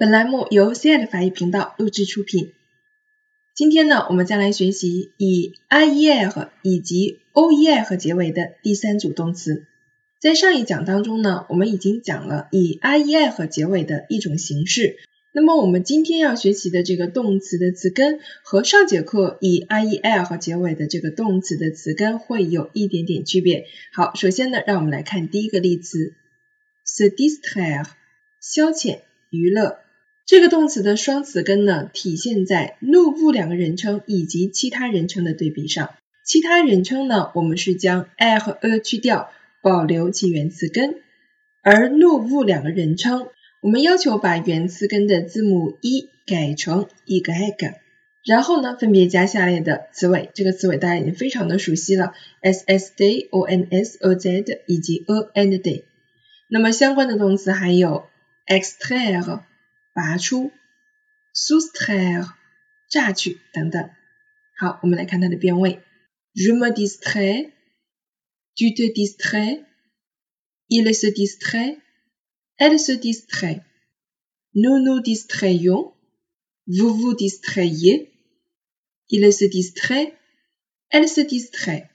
本栏目由 C 爱的法语频道录制出品。今天呢，我们将来学习以 I E R 以及 O E R 结尾的第三组动词。在上一讲当中呢，我们已经讲了以 I E R 结尾的一种形式。那么我们今天要学习的这个动词的词根和上节课以 I E R 结尾的这个动词的词根会有一点点区别。好，首先呢，让我们来看第一个例词 s a d i s t r a i r e 消遣、娱乐。这个动词的双词根呢，体现在 no 不两个人称以及其他人称的对比上。其他人称呢，我们是将 i 和 a 去掉，保留其原词根；而 no 不两个人称，我们要求把原词根的字母 e 改成 e g a 然后呢，分别加下列的词尾。这个词尾大家已经非常的熟悉了，s s d o n s o z 以及 a and day。那么相关的动词还有 extraire。拔出，soustraire，榨取等等。好，我们来看它的变位。Je me distrais, tu te distrais, il se distrait, elle se distrait, nous nous distrayons, vous vous distrayez, il se distrait, elle se distrait。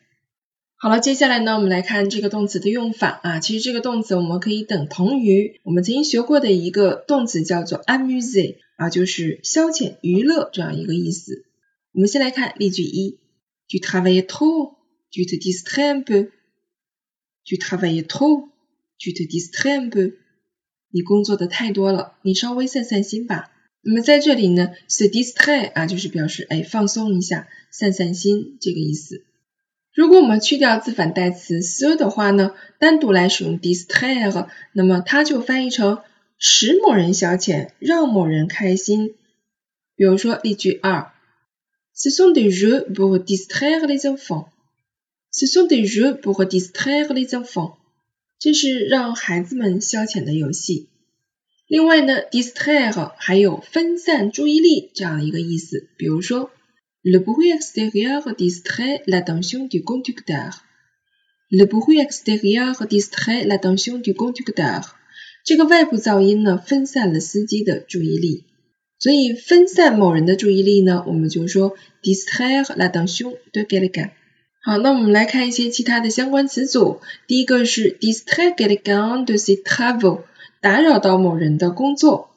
好了，接下来呢，我们来看这个动词的用法啊。其实这个动词我们可以等同于我们曾经学过的一个动词，叫做 amuse 啊，就是消遣、娱乐这样一个意思。我们先来看例句一：Tu travailles trop, tu te distrais un peu. Tu travailles trop, tu te distrais un peu. 你工作的太多了，你稍微散散心吧。那么在这里呢，se distrait 啊，就是表示哎放松一下、散散心这个意思。如果我们去掉自反代词 se 的话呢，单独来使用 distraire，那么它就翻译成使某人消遣，让某人开心。比如说例句二：Ce sont des jeux pour distraire les enfants. Ce sont des jeux pour distraire les enfants. 这是让孩子们消遣的游戏。另外呢，distraire 还有分散注意力这样的一个意思。比如说。Le bruit extérieur distrait l'attention du conducteur. Le bruit extérieur distrait l'attention du conducteur. 这个外部噪音呢，分散了司机的注意力。所以分散某人的注意力呢，我们就说 distraire l'attention de quelqu'un。好，那我们来看一些其他的相关词组。第一个是 distraire quelqu'un de ses travaux，打扰到某人的工作。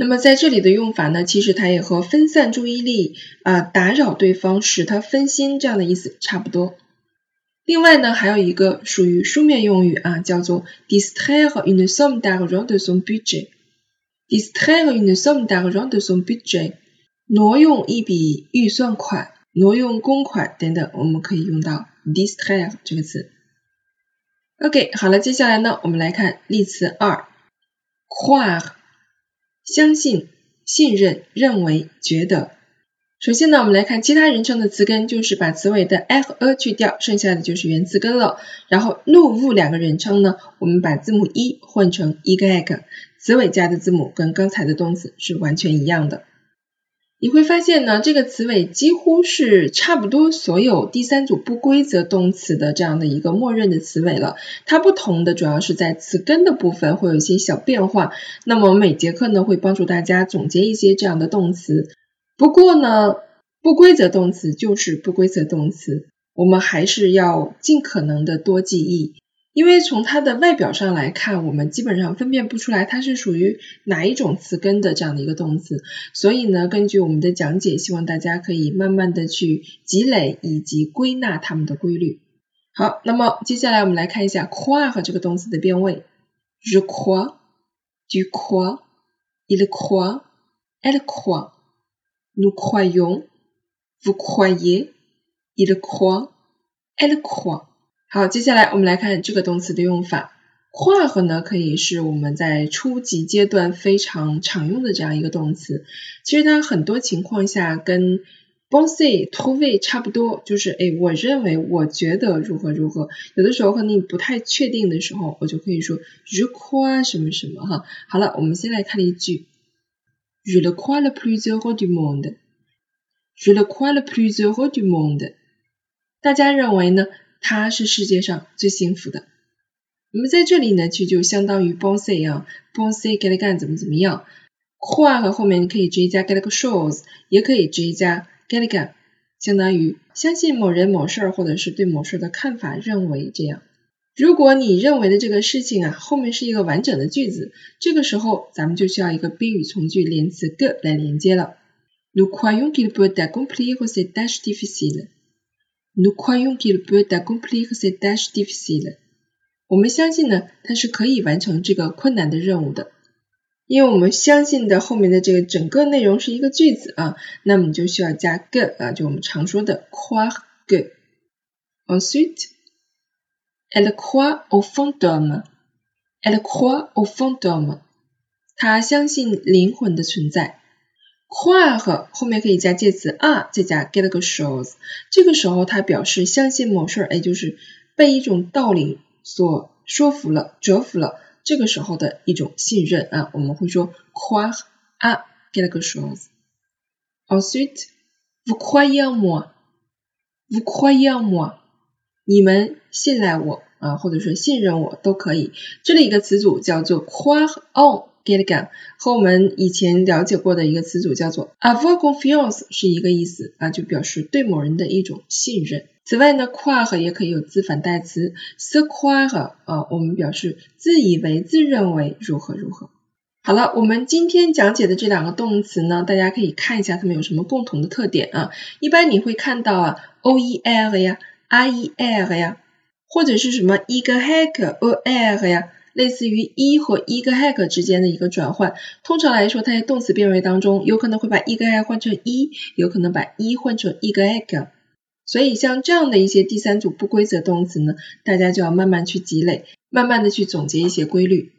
那么在这里的用法呢，其实它也和分散注意力啊、打扰对方、使他分心这样的意思差不多。另外呢，还有一个属于书面用语啊，叫做 distraire une somme d'argent de son budget。distraire une somme d'argent de son budget，挪用一笔预算款、挪用公款等等，我们可以用到 distraire 这个词。OK，好了，接下来呢，我们来看例词二，croire。相信、信任、认为、觉得。首先呢，我们来看其他人称的词根，就是把词尾的 a 和 a 去掉，剩下的就是原词根了。然后 no、w 两个人称呢，我们把字母 e 换成 e g a 词尾加的字母跟刚才的动词是完全一样的。你会发现呢，这个词尾几乎是差不多所有第三组不规则动词的这样的一个默认的词尾了。它不同的主要是在词根的部分会有一些小变化。那么我每节课呢会帮助大家总结一些这样的动词。不过呢，不规则动词就是不规则动词，我们还是要尽可能的多记忆。因为从它的外表上来看，我们基本上分辨不出来它是属于哪一种词根的这样的一个动词，所以呢，根据我们的讲解，希望大家可以慢慢的去积累以及归纳它们的规律。好，那么接下来我们来看一下 croire 和这个动词的变位，je crois，tu crois，il croit，elle croit，nous croyons，vous croyez，il croit，elle croit。好，接下来我们来看这个动词的用法。跨和呢，可以是我们在初级阶段非常常用的这样一个动词。其实它很多情况下跟 pense、trouver 差不多，就是哎，我认为、我觉得如何如何。有的时候和你不太确定的时候，我就可以说 je c r o i 什么什么哈。好了，我们先来看一句：Je le crois le plus heureux du monde。Je le crois le plus heureux du monde。大家认为呢？他是世界上最幸福的。那么在这里呢，其实就相当于 b o n say 啊 b o n say 给他干怎么怎么样。croire 后面你可以直接加 quelque chose，也可以直接加 quelque，相当于相信某人某事儿或者是对某事儿的看法认为这样。如果你认为的这个事情啊后面是一个完整的句子，这个时候咱们就需要一个宾语从句连词 get 来连接了。Nous croyons qu'il peut accomplir cette tâche difficile. Nous croyons qu'il peut accomplir cette tâche difficile. 我们相信呢，他是可以完成这个困难的任务的。因为我们相信的后面的这个整个内容是一个句子啊，那么你就需要加 que 啊，就我们常说的 quoi que。Ensuite, elle croit au fantôme. Elle croit au fantôme. 她相信灵魂的存在。Croire 后面可以加介词 a，再加 quelque chose。这个时候它表示相信某事儿，也就是被一种道理所说服了、折服了。这个时候的一种信任啊，我们会说 croire à quelque chose。Ensuite, vous croyez en moi, vous croyez moi，你们信赖我啊，或者说信任我都可以。这里一个词组叫做 croire en 和我们以前了解过的一个词组叫做 avoir confiance 是一个意思啊，就表示对某人的一种信任。此外呢，croire 也可以有自反代词，se croire 啊，我们表示自以为、自认为如何如何。好了，我们今天讲解的这两个动词呢，大家可以看一下它们有什么共同的特点啊。一般你会看到啊，oer 呀，ier 呀，或者是什么 e g h e c o r 呀，类似于一和 e g hack 之间的一个转换。通常来说，它在动词变位当中，有可能会把 e g hack 换成一有可能把一换成 e g hack。所以像这样的一些第三组不规则动词呢，大家就要慢慢去积累，慢慢的去总结一些规律。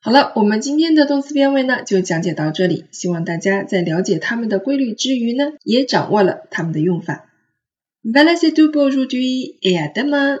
好了，我们今天的动词变位呢就讲解到这里，希望大家在了解它们的规律之余呢，也掌握了它们的用法。Voilà c'est tout pour aujourd'hui et à demain.